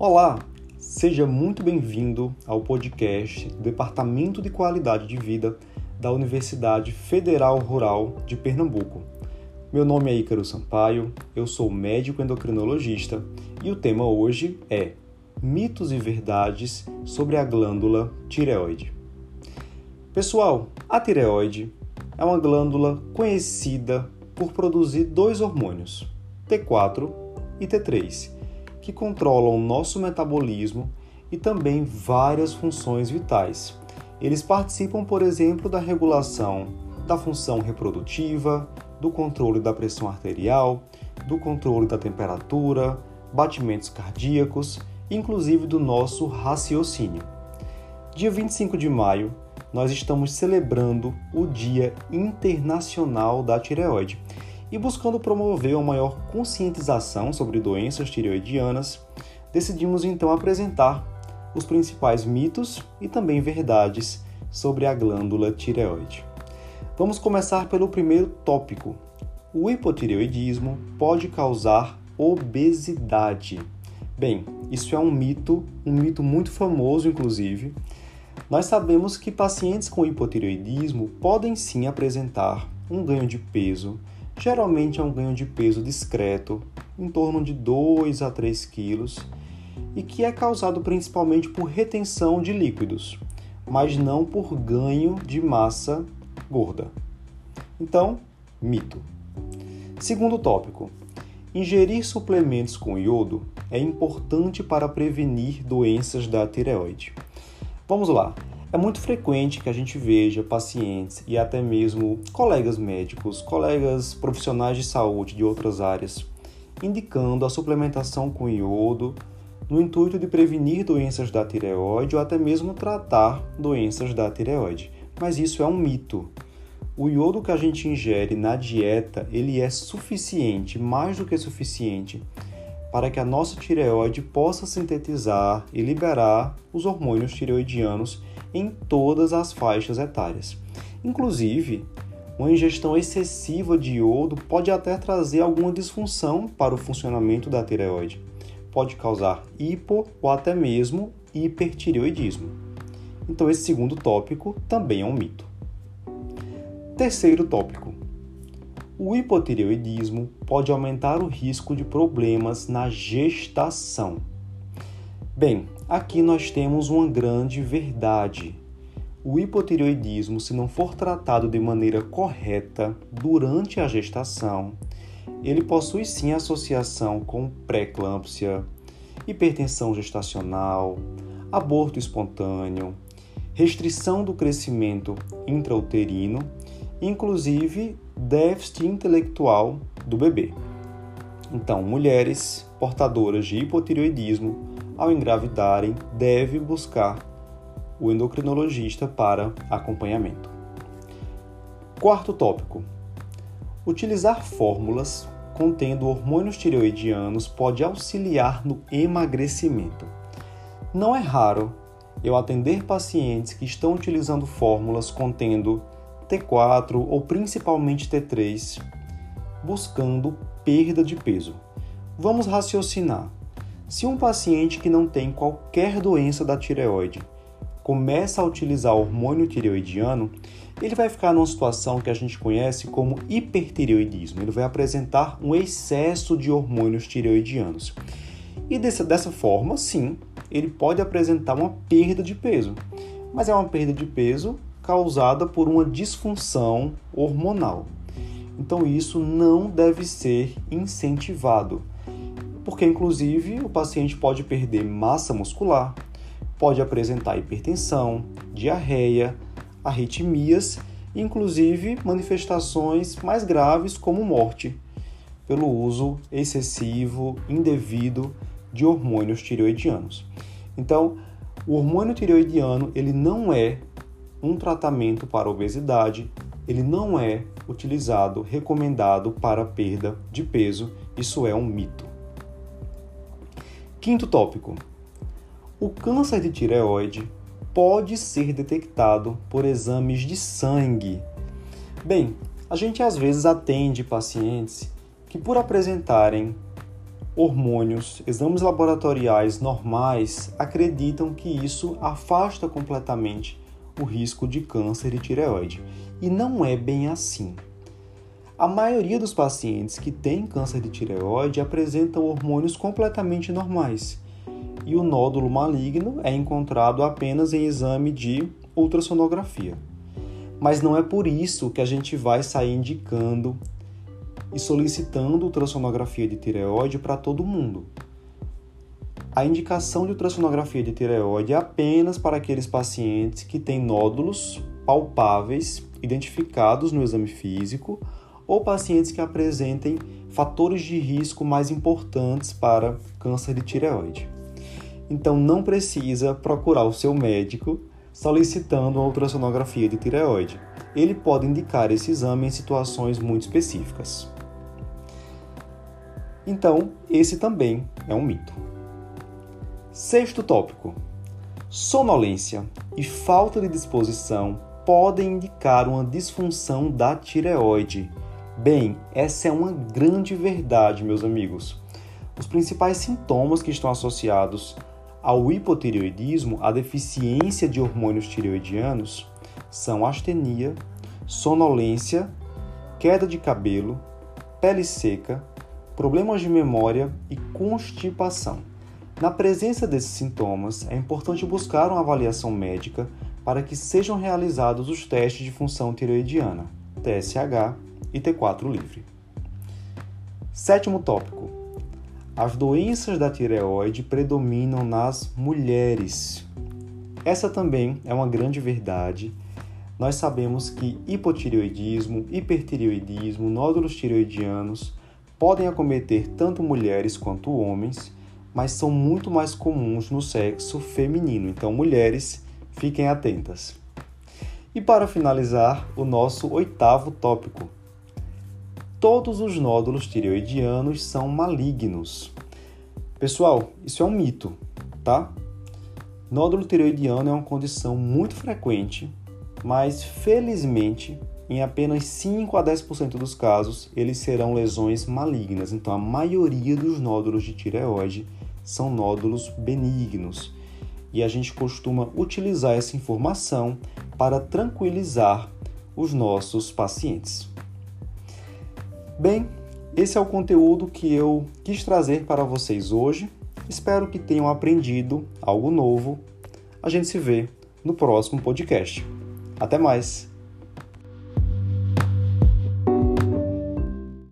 Olá, seja muito bem-vindo ao podcast do Departamento de Qualidade de Vida da Universidade Federal Rural de Pernambuco. Meu nome é Ícaro Sampaio, eu sou médico endocrinologista e o tema hoje é Mitos e Verdades sobre a glândula tireoide. Pessoal, a tireoide é uma glândula conhecida por produzir dois hormônios, T4 e T3, que controlam o nosso metabolismo e também várias funções vitais. Eles participam, por exemplo, da regulação da função reprodutiva, do controle da pressão arterial, do controle da temperatura, batimentos cardíacos, inclusive do nosso raciocínio. Dia 25 de maio, nós estamos celebrando o Dia Internacional da Tireoide e buscando promover uma maior conscientização sobre doenças tireoidianas, decidimos então apresentar os principais mitos e também verdades sobre a glândula tireoide. Vamos começar pelo primeiro tópico. O hipotireoidismo pode causar obesidade. Bem, isso é um mito, um mito muito famoso, inclusive. Nós sabemos que pacientes com hipotireoidismo podem sim apresentar um ganho de peso, geralmente é um ganho de peso discreto, em torno de 2 a 3 quilos, e que é causado principalmente por retenção de líquidos, mas não por ganho de massa gorda. Então, mito. Segundo tópico: ingerir suplementos com iodo é importante para prevenir doenças da tireoide. Vamos lá. É muito frequente que a gente veja pacientes e até mesmo colegas médicos, colegas profissionais de saúde de outras áreas, indicando a suplementação com iodo no intuito de prevenir doenças da tireoide ou até mesmo tratar doenças da tireoide. Mas isso é um mito. O iodo que a gente ingere na dieta, ele é suficiente, mais do que suficiente, para que a nossa tireoide possa sintetizar e liberar os hormônios tireoidianos em todas as faixas etárias. Inclusive, uma ingestão excessiva de iodo pode até trazer alguma disfunção para o funcionamento da tireoide. Pode causar hipo ou até mesmo hipertireoidismo. Então, esse segundo tópico também é um mito. Terceiro tópico: o hipotireoidismo pode aumentar o risco de problemas na gestação. Bem, aqui nós temos uma grande verdade. O hipotireoidismo, se não for tratado de maneira correta durante a gestação, ele possui sim associação com pré-eclâmpsia, hipertensão gestacional, aborto espontâneo, restrição do crescimento intrauterino, inclusive déficit intelectual do bebê. Então, mulheres portadoras de hipotireoidismo, ao engravidarem, devem buscar o endocrinologista para acompanhamento. Quarto tópico: utilizar fórmulas contendo hormônios tireoidianos pode auxiliar no emagrecimento. Não é raro eu atender pacientes que estão utilizando fórmulas contendo T4 ou principalmente T3, buscando perda de peso. Vamos raciocinar. Se um paciente que não tem qualquer doença da tireoide começa a utilizar hormônio tireoidiano, ele vai ficar numa situação que a gente conhece como hipertireoidismo. Ele vai apresentar um excesso de hormônios tireoidianos. E dessa, dessa forma, sim, ele pode apresentar uma perda de peso. Mas é uma perda de peso causada por uma disfunção hormonal. Então isso não deve ser incentivado, porque inclusive o paciente pode perder massa muscular, pode apresentar hipertensão, diarreia, arritmias, inclusive manifestações mais graves como morte pelo uso excessivo, indevido de hormônios tireoidianos. Então, o hormônio tireoidiano ele não é um tratamento para obesidade, ele não é utilizado, recomendado para perda de peso. Isso é um mito. Quinto tópico: o câncer de tireoide pode ser detectado por exames de sangue. Bem, a gente às vezes atende pacientes que, por apresentarem hormônios, exames laboratoriais normais acreditam que isso afasta completamente o risco de câncer de tireoide. E não é bem assim. A maioria dos pacientes que têm câncer de tireoide apresentam hormônios completamente normais. E o nódulo maligno é encontrado apenas em exame de ultrassonografia. Mas não é por isso que a gente vai sair indicando e solicitando ultrassonografia de tireoide para todo mundo. A indicação de ultrassonografia de tireoide é apenas para aqueles pacientes que têm nódulos palpáveis identificados no exame físico ou pacientes que apresentem fatores de risco mais importantes para câncer de tireoide. Então não precisa procurar o seu médico solicitando uma ultrassonografia de tireoide. Ele pode indicar esse exame em situações muito específicas. Então, esse também é um mito. Sexto tópico: sonolência e falta de disposição podem indicar uma disfunção da tireoide. Bem, essa é uma grande verdade, meus amigos. Os principais sintomas que estão associados ao hipotireoidismo, a deficiência de hormônios tireoidianos, são astenia, sonolência, queda de cabelo, pele seca, problemas de memória e constipação. Na presença desses sintomas, é importante buscar uma avaliação médica para que sejam realizados os testes de função tireoidiana, TSH e T4 livre. Sétimo tópico: as doenças da tireoide predominam nas mulheres. Essa também é uma grande verdade. Nós sabemos que hipotireoidismo, hipertireoidismo, nódulos tireoidianos podem acometer tanto mulheres quanto homens, mas são muito mais comuns no sexo feminino. Então, mulheres, fiquem atentas. E para finalizar, o nosso oitavo tópico. Todos os nódulos tireoidianos são malignos. Pessoal, isso é um mito, tá? Nódulo tireoidiano é uma condição muito frequente, mas felizmente em apenas 5 a 10% dos casos, eles serão lesões malignas. Então, a maioria dos nódulos de tireoide são nódulos benignos. E a gente costuma utilizar essa informação para tranquilizar os nossos pacientes. Bem, esse é o conteúdo que eu quis trazer para vocês hoje. Espero que tenham aprendido algo novo. A gente se vê no próximo podcast. Até mais!